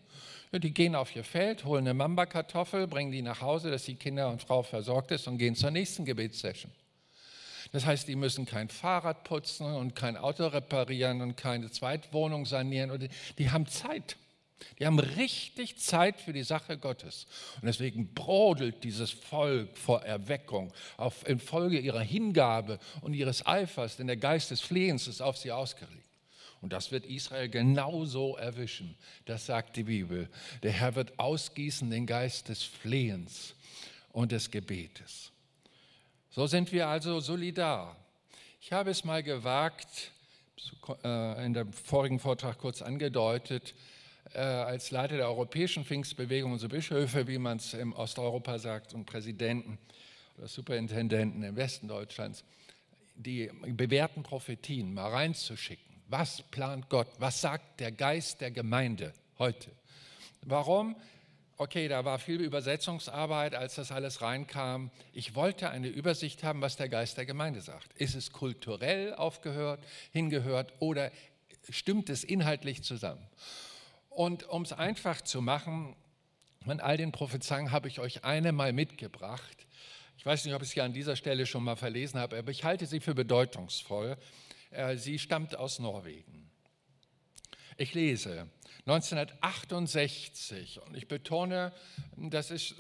Ja, die gehen auf ihr Feld, holen eine Mamba-Kartoffel, bringen die nach Hause, dass die Kinder und Frau versorgt ist und gehen zur nächsten Gebetssession. Das heißt, die müssen kein Fahrrad putzen und kein Auto reparieren und keine Zweitwohnung sanieren. Die haben Zeit. Die haben richtig Zeit für die Sache Gottes. Und deswegen brodelt dieses Volk vor Erweckung auf, infolge ihrer Hingabe und ihres Eifers, denn der Geist des Flehens ist auf sie ausgelegt. Und das wird Israel genauso erwischen. Das sagt die Bibel. Der Herr wird ausgießen den Geist des Flehens und des Gebetes. So sind wir also solidar. Ich habe es mal gewagt, äh, in dem vorigen Vortrag kurz angedeutet, als Leiter der europäischen Pfingstbewegung, unsere Bischöfe, wie man es im Osteuropa sagt, und Präsidenten oder Superintendenten im Westen Deutschlands, die bewährten Prophetien mal reinzuschicken. Was plant Gott? Was sagt der Geist der Gemeinde heute? Warum? okay, da war viel Übersetzungsarbeit, als das alles reinkam. Ich wollte eine Übersicht haben, was der Geist der Gemeinde sagt. Ist es kulturell aufgehört, hingehört oder stimmt es inhaltlich zusammen? Und um es einfach zu machen, von all den Prophezeien habe ich euch eine mal mitgebracht. Ich weiß nicht, ob ich sie an dieser Stelle schon mal verlesen habe, aber ich halte sie für bedeutungsvoll. Äh, sie stammt aus Norwegen. Ich lese, 1968, und ich betone, das ist,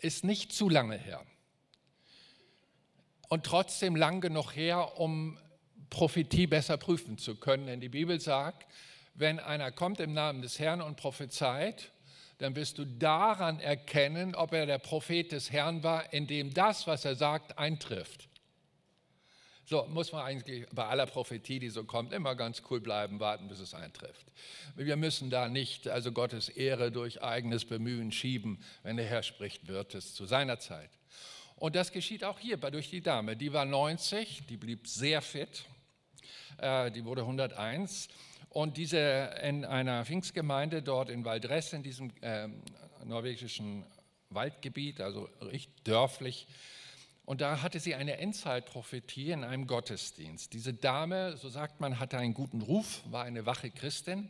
ist nicht zu lange her und trotzdem lang genug her, um Prophetie besser prüfen zu können. Denn die Bibel sagt, wenn einer kommt im Namen des Herrn und prophezeit, dann wirst du daran erkennen, ob er der Prophet des Herrn war, indem das, was er sagt, eintrifft. So muss man eigentlich bei aller Prophetie, die so kommt, immer ganz cool bleiben, warten, bis es eintrifft. Wir müssen da nicht also Gottes Ehre durch eigenes Bemühen schieben. Wenn der Herr spricht, wird es zu seiner Zeit. Und das geschieht auch hier durch die Dame. Die war 90, die blieb sehr fit, äh, die wurde 101. Und diese in einer Pfingstgemeinde dort in Valdres, in diesem äh, norwegischen Waldgebiet, also richtig dörflich, und da hatte sie eine Endzeitprophetie in einem Gottesdienst. Diese Dame, so sagt man, hatte einen guten Ruf, war eine wache Christin.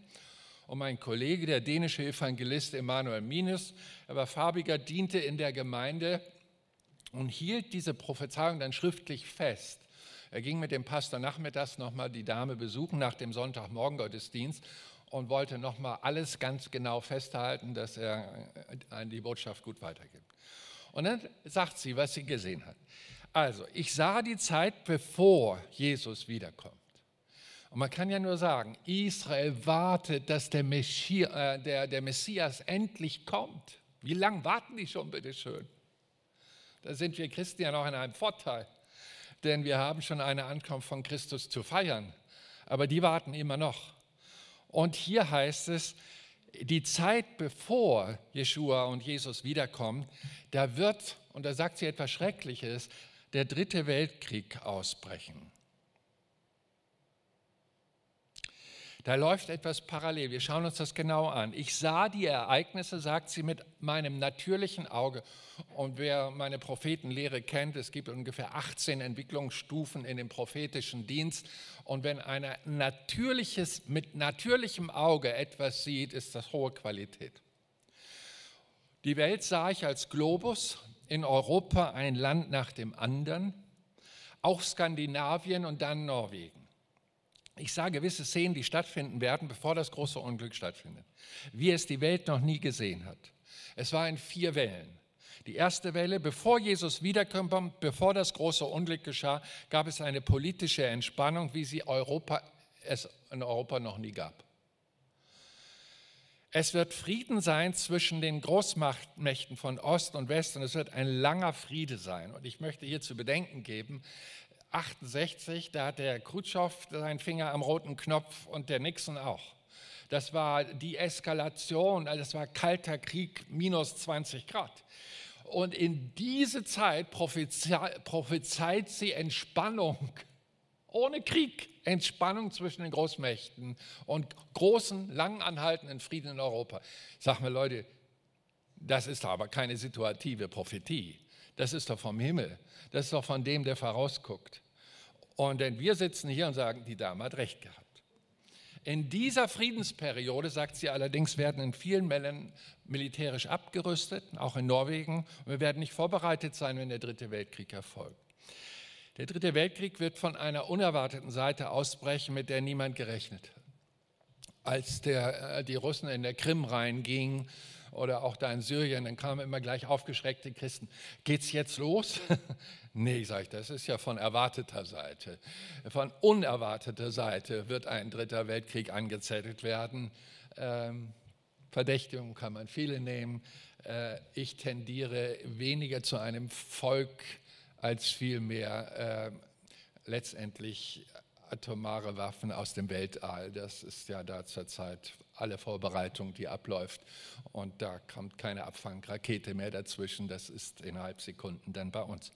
Und mein Kollege, der dänische Evangelist Emanuel Minus, er war farbiger, diente in der Gemeinde und hielt diese Prophezeiung dann schriftlich fest. Er ging mit dem Pastor nachmittags nochmal die Dame besuchen nach dem Sonntagmorgen-Gottesdienst und wollte nochmal alles ganz genau festhalten, dass er die Botschaft gut weitergibt. Und dann sagt sie, was sie gesehen hat. Also, ich sah die Zeit, bevor Jesus wiederkommt. Und man kann ja nur sagen, Israel wartet, dass der, Messias, äh, der, der Messias endlich kommt. Wie lange warten die schon, bitteschön? Da sind wir Christen ja noch in einem Vorteil, denn wir haben schon eine Ankunft von Christus zu feiern. Aber die warten immer noch. Und hier heißt es, die Zeit bevor Jeshua und Jesus wiederkommen, da wird, und da sagt sie etwas Schreckliches, der dritte Weltkrieg ausbrechen. Da läuft etwas parallel. Wir schauen uns das genau an. Ich sah die Ereignisse, sagt sie, mit meinem natürlichen Auge. Und wer meine Prophetenlehre kennt, es gibt ungefähr 18 Entwicklungsstufen in dem prophetischen Dienst. Und wenn ein natürliches, mit natürlichem Auge etwas sieht, ist das hohe Qualität. Die Welt sah ich als Globus, in Europa ein Land nach dem anderen, auch Skandinavien und dann Norwegen. Ich sah gewisse Szenen, die stattfinden werden, bevor das große Unglück stattfindet, wie es die Welt noch nie gesehen hat. Es war in vier Wellen. Die erste Welle, bevor Jesus wiederkommt, bevor das große Unglück geschah, gab es eine politische Entspannung, wie sie Europa, es in Europa noch nie gab. Es wird Frieden sein zwischen den Großmachtmächten von Ost und West und es wird ein langer Friede sein. Und ich möchte hier zu bedenken geben, 68, da hat der Khrushchev seinen Finger am roten Knopf und der Nixon auch. Das war die Eskalation, also das war kalter Krieg, minus 20 Grad. Und in diese Zeit prophezeit, prophezeit sie Entspannung ohne Krieg, Entspannung zwischen den Großmächten und großen, lang anhaltenden Frieden in Europa. Sag mir Leute, das ist aber keine situative Prophetie. Das ist doch vom Himmel. Das ist doch von dem, der vorausguckt. Und denn wir sitzen hier und sagen, die Dame hat recht gehabt. In dieser Friedensperiode, sagt sie allerdings, werden in vielen Fällen militärisch abgerüstet, auch in Norwegen. Und wir werden nicht vorbereitet sein, wenn der Dritte Weltkrieg erfolgt. Der Dritte Weltkrieg wird von einer unerwarteten Seite ausbrechen, mit der niemand gerechnet hat. Als der, äh, die Russen in der Krim reingingen, oder auch da in Syrien, dann kamen immer gleich aufgeschreckte Christen. Geht's jetzt los? nee, sage ich, das ist ja von erwarteter Seite. Von unerwarteter Seite wird ein dritter Weltkrieg angezettelt werden. Ähm, Verdächtigung kann man viele nehmen. Äh, ich tendiere weniger zu einem Volk als vielmehr äh, letztendlich atomare Waffen aus dem Weltall. Das ist ja da zurzeit alle Vorbereitung, die abläuft. Und da kommt keine Abfangrakete mehr dazwischen. Das ist innerhalb Sekunden dann bei uns.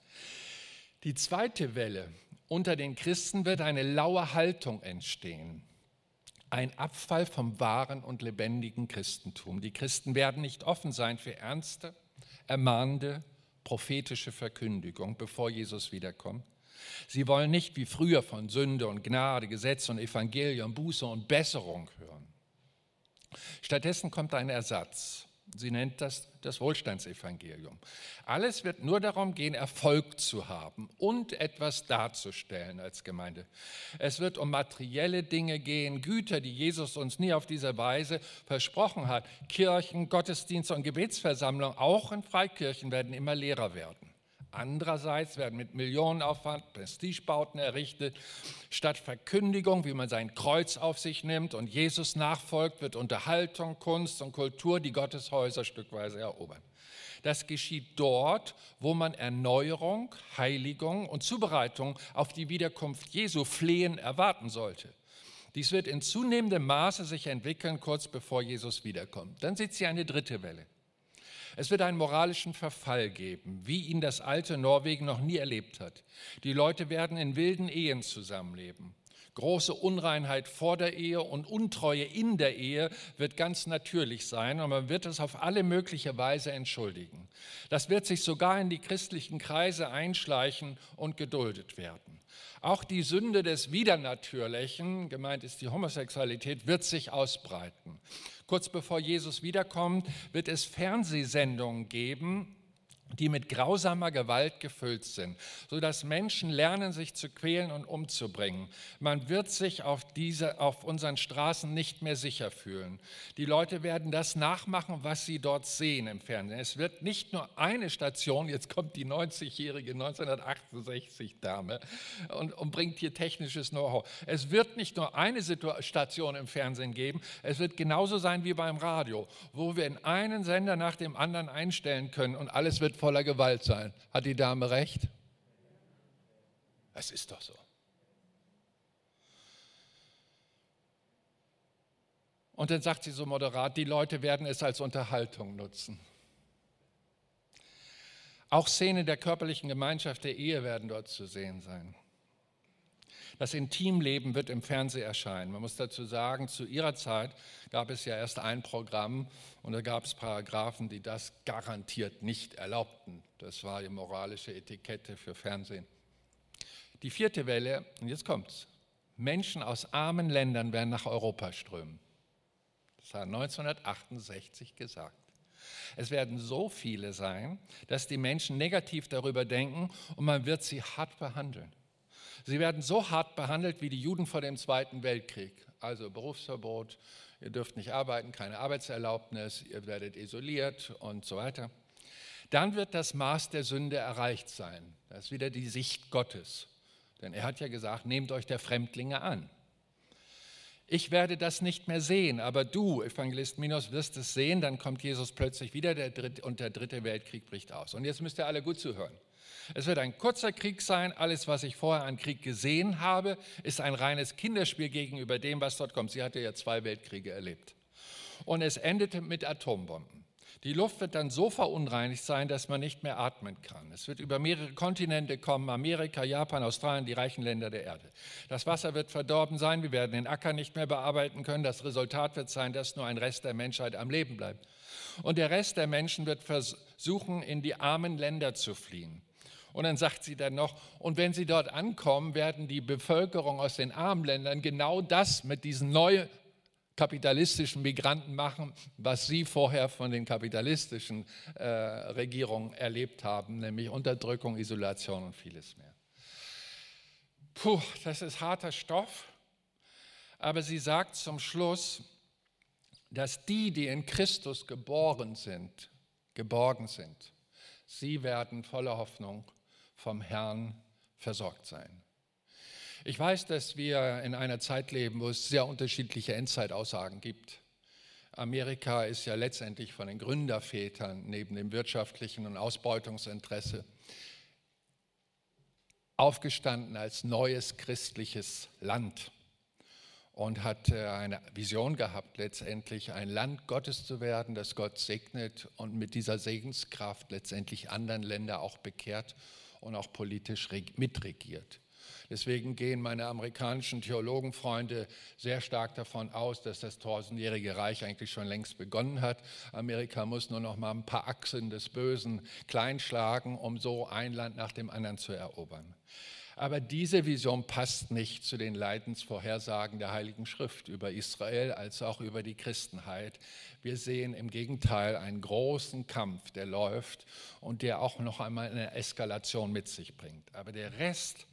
Die zweite Welle unter den Christen wird eine laue Haltung entstehen. Ein Abfall vom wahren und lebendigen Christentum. Die Christen werden nicht offen sein für ernste, ermahnende, prophetische Verkündigung, bevor Jesus wiederkommt. Sie wollen nicht wie früher von Sünde und Gnade, Gesetz und Evangelium, Buße und Besserung hören. Stattdessen kommt ein Ersatz. Sie nennt das das Wohlstandsevangelium. Alles wird nur darum gehen, Erfolg zu haben und etwas darzustellen als Gemeinde. Es wird um materielle Dinge gehen, Güter, die Jesus uns nie auf diese Weise versprochen hat. Kirchen, Gottesdienste und Gebetsversammlungen, auch in Freikirchen, werden immer leerer werden. Andererseits werden mit Millionenaufwand Prestigebauten errichtet. Statt Verkündigung, wie man sein Kreuz auf sich nimmt und Jesus nachfolgt, wird Unterhaltung, Kunst und Kultur die Gotteshäuser stückweise erobern. Das geschieht dort, wo man Erneuerung, Heiligung und Zubereitung auf die Wiederkunft Jesu flehen erwarten sollte. Dies wird in zunehmendem Maße sich entwickeln, kurz bevor Jesus wiederkommt. Dann sieht sie eine dritte Welle. Es wird einen moralischen Verfall geben, wie ihn das alte Norwegen noch nie erlebt hat. Die Leute werden in wilden Ehen zusammenleben. Große Unreinheit vor der Ehe und Untreue in der Ehe wird ganz natürlich sein und man wird es auf alle mögliche Weise entschuldigen. Das wird sich sogar in die christlichen Kreise einschleichen und geduldet werden. Auch die Sünde des Widernatürlichen, gemeint ist die Homosexualität, wird sich ausbreiten. Kurz bevor Jesus wiederkommt, wird es Fernsehsendungen geben, die mit grausamer Gewalt gefüllt sind, sodass Menschen lernen, sich zu quälen und umzubringen. Man wird sich auf, diese, auf unseren Straßen nicht mehr sicher fühlen. Die Leute werden das nachmachen, was sie dort sehen im Fernsehen. Es wird nicht nur eine Station, jetzt kommt die 90-jährige 1968-Dame und, und bringt hier technisches Know-how. Es wird nicht nur eine Station im Fernsehen geben, es wird genauso sein wie beim Radio, wo wir in einen Sender nach dem anderen einstellen können und alles wird voller Gewalt sein. Hat die Dame recht? Es ist doch so. Und dann sagt sie so moderat, die Leute werden es als Unterhaltung nutzen. Auch Szenen der körperlichen Gemeinschaft der Ehe werden dort zu sehen sein. Das Intimleben wird im Fernsehen erscheinen. Man muss dazu sagen, zu ihrer Zeit gab es ja erst ein Programm und da gab es Paragraphen, die das garantiert nicht erlaubten. Das war die moralische Etikette für Fernsehen. Die vierte Welle, und jetzt kommt's, Menschen aus armen Ländern werden nach Europa strömen. Das hat 1968 gesagt. Es werden so viele sein, dass die Menschen negativ darüber denken und man wird sie hart behandeln. Sie werden so hart behandelt wie die Juden vor dem Zweiten Weltkrieg. Also Berufsverbot, ihr dürft nicht arbeiten, keine Arbeitserlaubnis, ihr werdet isoliert und so weiter. Dann wird das Maß der Sünde erreicht sein. Das ist wieder die Sicht Gottes. Denn er hat ja gesagt, nehmt euch der Fremdlinge an. Ich werde das nicht mehr sehen, aber du, Evangelist Minos, wirst es sehen, dann kommt Jesus plötzlich wieder der dritte, und der dritte Weltkrieg bricht aus. Und jetzt müsst ihr alle gut zuhören. Es wird ein kurzer Krieg sein. Alles, was ich vorher an Krieg gesehen habe, ist ein reines Kinderspiel gegenüber dem, was dort kommt. Sie hatte ja zwei Weltkriege erlebt. Und es endete mit Atombomben. Die Luft wird dann so verunreinigt sein, dass man nicht mehr atmen kann. Es wird über mehrere Kontinente kommen, Amerika, Japan, Australien, die reichen Länder der Erde. Das Wasser wird verdorben sein, wir werden den Acker nicht mehr bearbeiten können. Das Resultat wird sein, dass nur ein Rest der Menschheit am Leben bleibt. Und der Rest der Menschen wird versuchen, in die armen Länder zu fliehen. Und dann sagt sie dann noch, und wenn sie dort ankommen, werden die Bevölkerung aus den armen Ländern genau das mit diesen neuen kapitalistischen Migranten machen, was sie vorher von den kapitalistischen äh, Regierungen erlebt haben, nämlich Unterdrückung, Isolation und vieles mehr. Puh, das ist harter Stoff, aber sie sagt zum Schluss, dass die, die in Christus geboren sind, geborgen sind, sie werden voller Hoffnung vom Herrn versorgt sein. Ich weiß, dass wir in einer Zeit leben, wo es sehr unterschiedliche Endzeitaussagen gibt. Amerika ist ja letztendlich von den Gründervätern neben dem wirtschaftlichen und Ausbeutungsinteresse aufgestanden als neues christliches Land und hat äh, eine Vision gehabt, letztendlich ein Land Gottes zu werden, das Gott segnet und mit dieser Segenskraft letztendlich anderen Länder auch bekehrt und auch politisch mitregiert. Deswegen gehen meine amerikanischen Theologenfreunde sehr stark davon aus, dass das tausendjährige Reich eigentlich schon längst begonnen hat. Amerika muss nur noch mal ein paar Achsen des Bösen kleinschlagen, um so ein Land nach dem anderen zu erobern. Aber diese Vision passt nicht zu den Leidensvorhersagen der Heiligen Schrift über Israel als auch über die Christenheit. Wir sehen im Gegenteil einen großen Kampf, der läuft und der auch noch einmal eine Eskalation mit sich bringt. Aber der Rest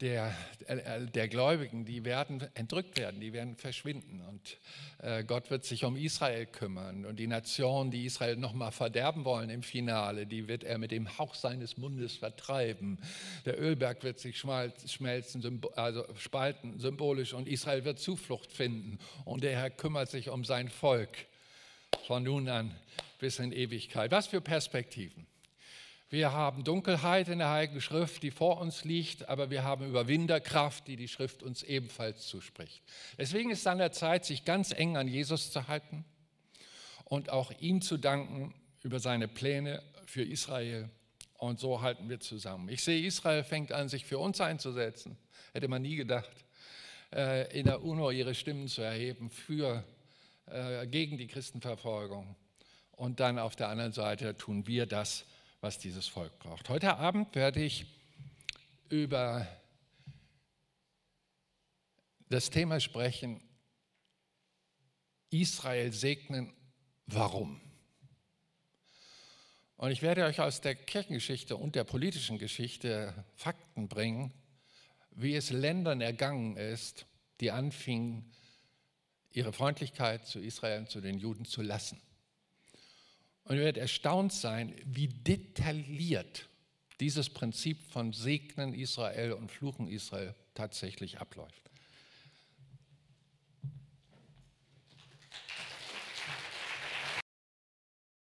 der, äh, der Gläubigen, die werden entrückt werden, die werden verschwinden. Und äh, Gott wird sich um Israel kümmern. Und die Nationen, die Israel nochmal verderben wollen im Finale, die wird er mit dem Hauch seines Mundes vertreiben. Der Ölberg wird sich schmelzen, also spalten, symbolisch. Und Israel wird Zuflucht finden. Und der Herr kümmert sich um sein Volk von nun an bis in Ewigkeit. Was für Perspektiven. Wir haben Dunkelheit in der Heiligen Schrift, die vor uns liegt, aber wir haben Überwinderkraft, die die Schrift uns ebenfalls zuspricht. Deswegen ist es an der Zeit, sich ganz eng an Jesus zu halten und auch ihm zu danken über seine Pläne für Israel. Und so halten wir zusammen. Ich sehe, Israel fängt an, sich für uns einzusetzen. Hätte man nie gedacht, äh, in der UNO ihre Stimmen zu erheben für, äh, gegen die Christenverfolgung. Und dann auf der anderen Seite tun wir das was dieses Volk braucht. Heute Abend werde ich über das Thema sprechen, Israel segnen, warum? Und ich werde euch aus der Kirchengeschichte und der politischen Geschichte Fakten bringen, wie es Ländern ergangen ist, die anfingen, ihre Freundlichkeit zu Israel und zu den Juden zu lassen. Und ihr werdet erstaunt sein, wie detailliert dieses Prinzip von Segnen Israel und Fluchen Israel tatsächlich abläuft.